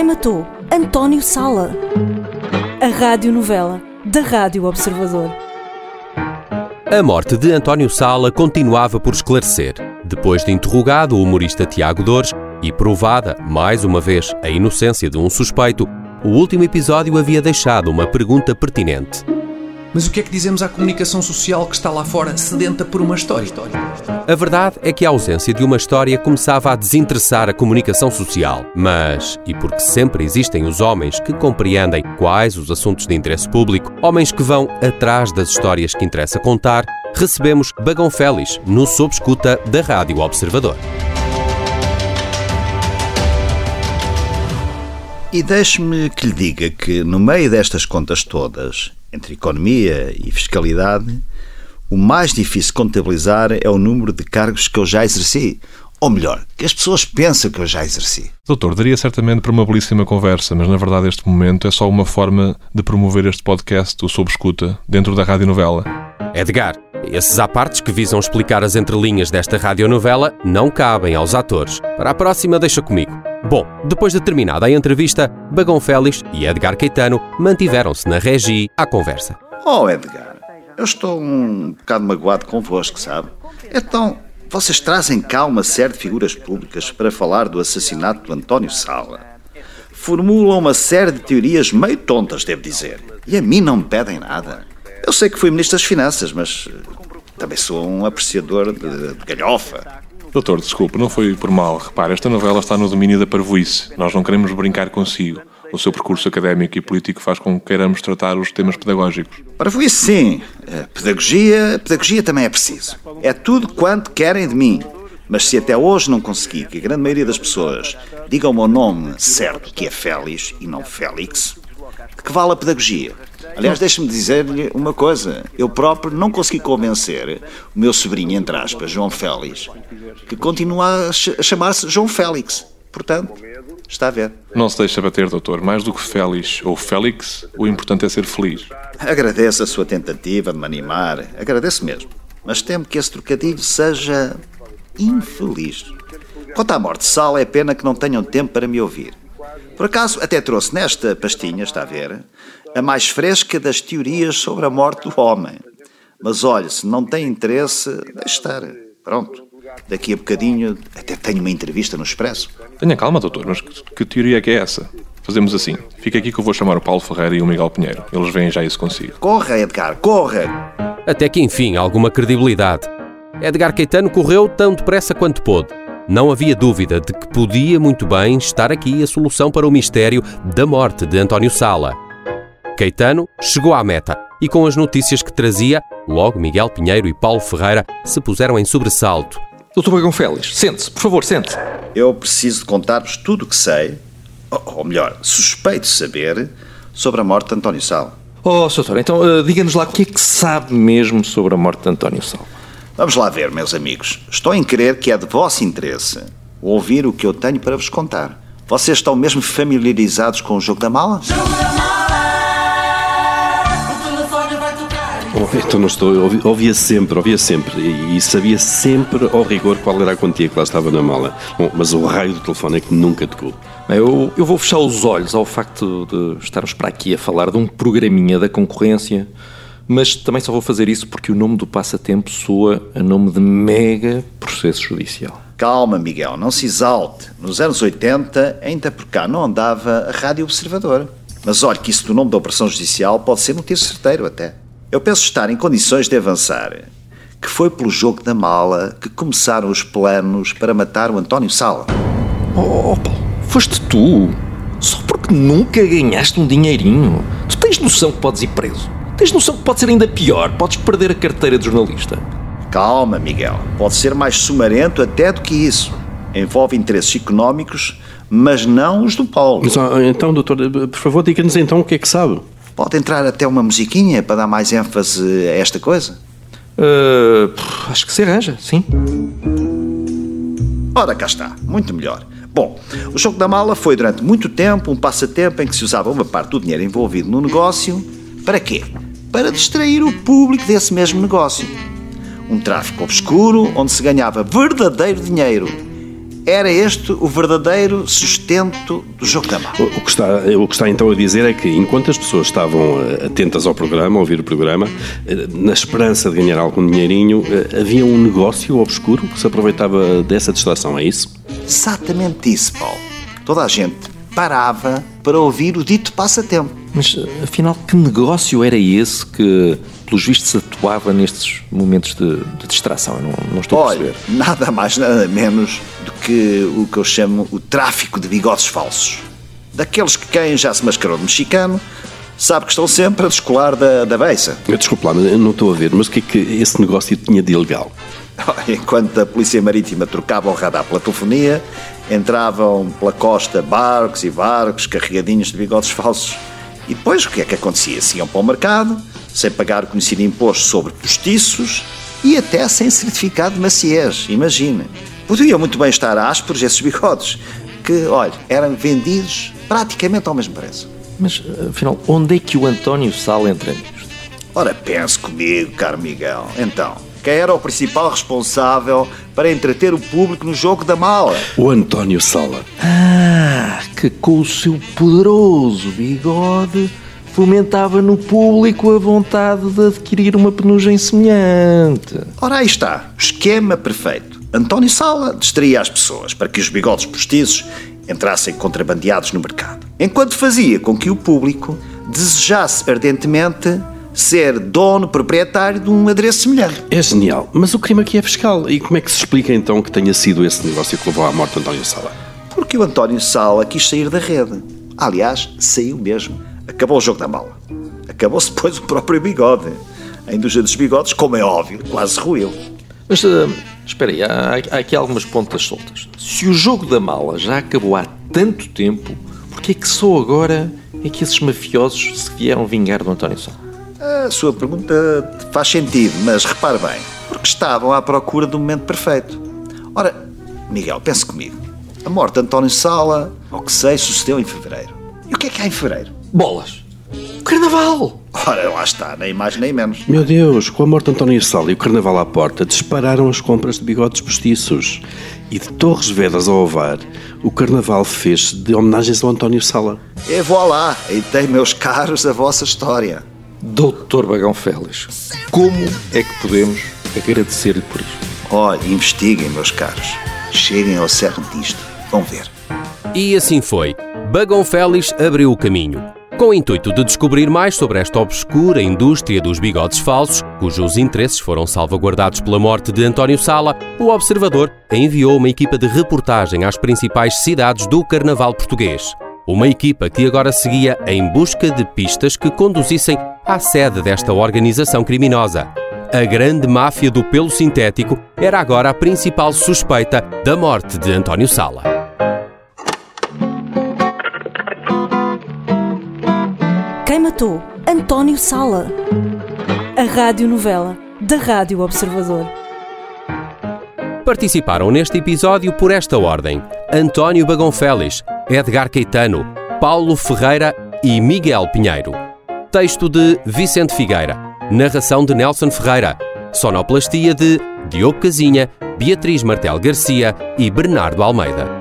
Quem matou António Sala? A radionovela da Rádio Observador. A morte de António Sala continuava por esclarecer. Depois de interrogado o humorista Tiago Dores e provada, mais uma vez, a inocência de um suspeito, o último episódio havia deixado uma pergunta pertinente. Mas o que é que dizemos à comunicação social que está lá fora sedenta por uma história? A verdade é que a ausência de uma história começava a desinteressar a comunicação social. Mas, e porque sempre existem os homens que compreendem quais os assuntos de interesse público, homens que vão atrás das histórias que interessa contar, recebemos Bagão Félix no Sob Escuta da Rádio Observador. E deixe-me que lhe diga que, no meio destas contas todas, entre economia e fiscalidade, o mais difícil de contabilizar é o número de cargos que eu já exerci. Ou melhor, que as pessoas pensam que eu já exerci. Doutor, daria certamente para uma belíssima conversa, mas na verdade este momento é só uma forma de promover este podcast, o Sob Escuta, dentro da radionovela. Edgar, esses apartes que visam explicar as entrelinhas desta radionovela não cabem aos atores. Para a próxima, deixa comigo. Bom, depois de terminada a entrevista, Bagão Félix e Edgar Caetano mantiveram-se na regi à conversa. Oh, Edgar, eu estou um bocado magoado convosco, sabe? Então, vocês trazem cá uma série de figuras públicas para falar do assassinato do António Sala. Formulam uma série de teorias meio tontas, devo dizer. E a mim não me pedem nada. Eu sei que fui Ministro das Finanças, mas eh, também sou um apreciador de, de galhofa. Doutor, desculpe, não foi por mal. Repare, esta novela está no domínio da parvoíce. Nós não queremos brincar consigo. O seu percurso académico e político faz com que queiramos tratar os temas pedagógicos. Parvoíce, sim. A pedagogia, pedagogia também é preciso. É tudo quanto querem de mim. Mas se até hoje não consegui que a grande maioria das pessoas diga o meu nome certo, que é Félix e não Félix, de que vale a pedagogia? Aliás, deixe-me dizer-lhe uma coisa. Eu próprio não consegui convencer o meu sobrinho, entre aspas, João Félix, que continua a ch- a chamar-se João Félix. Portanto, está a ver. Não se deixa bater, doutor. Mais do que Félix ou Félix, o importante é ser feliz. Agradeço a sua tentativa de me animar. Agradeço mesmo. Mas temo que esse trocadilho seja infeliz. Quanto à morte de Sal, é pena que não tenham tempo para me ouvir. Por acaso, até trouxe nesta pastinha, está a ver, a mais fresca das teorias sobre a morte do homem. Mas olha, se não tem interesse, deixe estar. Pronto. Daqui a bocadinho até tenho uma entrevista no Expresso. Tenha calma, doutor, mas que, que teoria é que é essa? Fazemos assim. Fica aqui que eu vou chamar o Paulo Ferreira e o Miguel Pinheiro. Eles veem já isso consigo. Corra, Edgar, corra! Até que enfim, alguma credibilidade. Edgar Caetano correu tão depressa quanto pôde. Não havia dúvida de que podia muito bem estar aqui a solução para o mistério da morte de António Sala. Caetano chegou à meta e, com as notícias que trazia, logo Miguel Pinheiro e Paulo Ferreira se puseram em sobressalto. Doutor Bagão Félix, sente-se, por favor, sente. Eu preciso de contar-vos tudo o que sei, ou, melhor, suspeito saber, sobre a morte de António Sal. Oh, Sr. Doutor, então eh, diga-nos lá o que é que sabe mesmo sobre a morte de António Sal. Vamos lá ver, meus amigos. Estou em crer que é de vosso interesse ouvir o que eu tenho para vos contar. Vocês estão mesmo familiarizados com o jogo da mala? Oh, então não estou. eu ouvi- Ouvia sempre, ouvia sempre. E, e sabia sempre ao rigor qual era a quantia que lá estava na mala. Bom, mas o raio do telefone é que nunca tocou. Eu, eu vou fechar os olhos ao facto de estarmos para aqui a falar de um programinha da concorrência, mas também só vou fazer isso porque o nome do passatempo soa a nome de mega processo judicial. Calma, Miguel, não se exalte. Nos anos 80, ainda por cá não andava a Rádio Observador. Mas olhe que isso do nome da Operação Judicial pode ser um tiro certeiro até. Eu penso estar em condições de avançar que foi pelo jogo da mala que começaram os planos para matar o António Sala. Oh, oh, Paulo, foste tu? Só porque nunca ganhaste um dinheirinho. Tu tens noção que podes ir preso. Tens noção que pode ser ainda pior. Podes perder a carteira de jornalista. Calma, Miguel. Pode ser mais sumarento até do que isso. Envolve interesses económicos, mas não os do Paulo. Mas, então, doutor, por favor, diga-nos então o que é que sabe. Pode entrar até uma musiquinha para dar mais ênfase a esta coisa? Uh, acho que se arranja, sim. Ora, cá está. Muito melhor. Bom, o jogo da mala foi durante muito tempo um passatempo em que se usava uma parte do dinheiro envolvido no negócio. Para quê? Para distrair o público desse mesmo negócio. Um tráfico obscuro onde se ganhava verdadeiro dinheiro. Era este o verdadeiro sustento do mala. O que, está, o que está então a dizer é que, enquanto as pessoas estavam eh, atentas ao programa, a ouvir o programa, eh, na esperança de ganhar algum dinheirinho, eh, havia um negócio obscuro que se aproveitava dessa distração, é isso? Exatamente isso, Paulo. Toda a gente parava para ouvir o dito passatempo. Mas, afinal, que negócio era esse que, pelos vistos, atuava nestes momentos de, de distração? Eu não, não estou Olha, a perceber. nada mais, nada menos do que o que eu chamo o tráfico de bigodes falsos. Daqueles que quem já se mascarou de mexicano sabe que estão sempre a descolar da, da beiça. Desculpe lá, mas não estou a ver, mas o que é que esse negócio tinha de ilegal? Enquanto a Polícia Marítima trocava o radar pela telefonia, entravam pela costa barcos e barcos carregadinhos de bigodes falsos. E depois o que é que acontecia? Se iam para o mercado, sem pagar o conhecido imposto sobre postiços e até sem certificado de maciez, imagine. Podiam muito bem estar ásperos esses bigodes, que, olha, eram vendidos praticamente ao mesmo preço. Mas, afinal, onde é que o António Sala entra nisto? Ora, pense comigo, caro Miguel. Então, quem era o principal responsável para entreter o público no jogo da mala? O António Sala. Ah, que com o seu poderoso bigode fomentava no público a vontade de adquirir uma penugem semelhante. Ora, aí está, o esquema perfeito. António Sala distraía as pessoas para que os bigodes postiços entrassem contrabandeados no mercado, enquanto fazia com que o público desejasse ardentemente ser dono proprietário de um adereço semelhante. É genial, mas o crime aqui é fiscal. E como é que se explica então que tenha sido esse negócio que levou à morte de António Sala? Porque o António Sala quis sair da rede. Aliás, saiu mesmo. Acabou o jogo da mala. Acabou-se depois o próprio bigode. A indústria dos bigodes, como é óbvio, quase ruiu. Mas, ah, espera aí, há, há aqui algumas pontas soltas. Se o jogo da mala já acabou há tanto tempo, porquê é que só agora é que esses mafiosos se vieram vingar do António Sala? A sua pergunta faz sentido, mas repare bem, porque estavam à procura do momento perfeito. Ora, Miguel, pense comigo. A morte de António Sala, ao que sei, sucedeu em fevereiro. E o que é que há em fevereiro? Bolas! O Carnaval! Ora, lá está, nem mais nem menos. Meu Deus, com a morte de António Sala e o carnaval à porta, dispararam as compras de bigodes postiços. E de Torres Vedras ao Ovar, o carnaval fez de homenagens ao António Sala. E voilá, e tem, meus caros, a vossa história. Doutor Bagão Félix, como é que podemos agradecer-lhe por isto? Olha, investiguem, meus caros. Cheguem ao cerne disto. Vão ver. E assim foi. Bagão Félix abriu o caminho. Com o intuito de descobrir mais sobre esta obscura indústria dos bigodes falsos, cujos interesses foram salvaguardados pela morte de António Sala, o Observador enviou uma equipa de reportagem às principais cidades do carnaval português. Uma equipa que agora seguia em busca de pistas que conduzissem à sede desta organização criminosa. A grande máfia do pelo sintético era agora a principal suspeita da morte de António Sala. Quem matou? António Sala. A radionovela da Rádio Observador. Participaram neste episódio por esta ordem: António Bagão Félix, Edgar Caetano, Paulo Ferreira e Miguel Pinheiro. Texto de Vicente Figueira. Narração de Nelson Ferreira. Sonoplastia de Diogo Casinha, Beatriz Martel Garcia e Bernardo Almeida.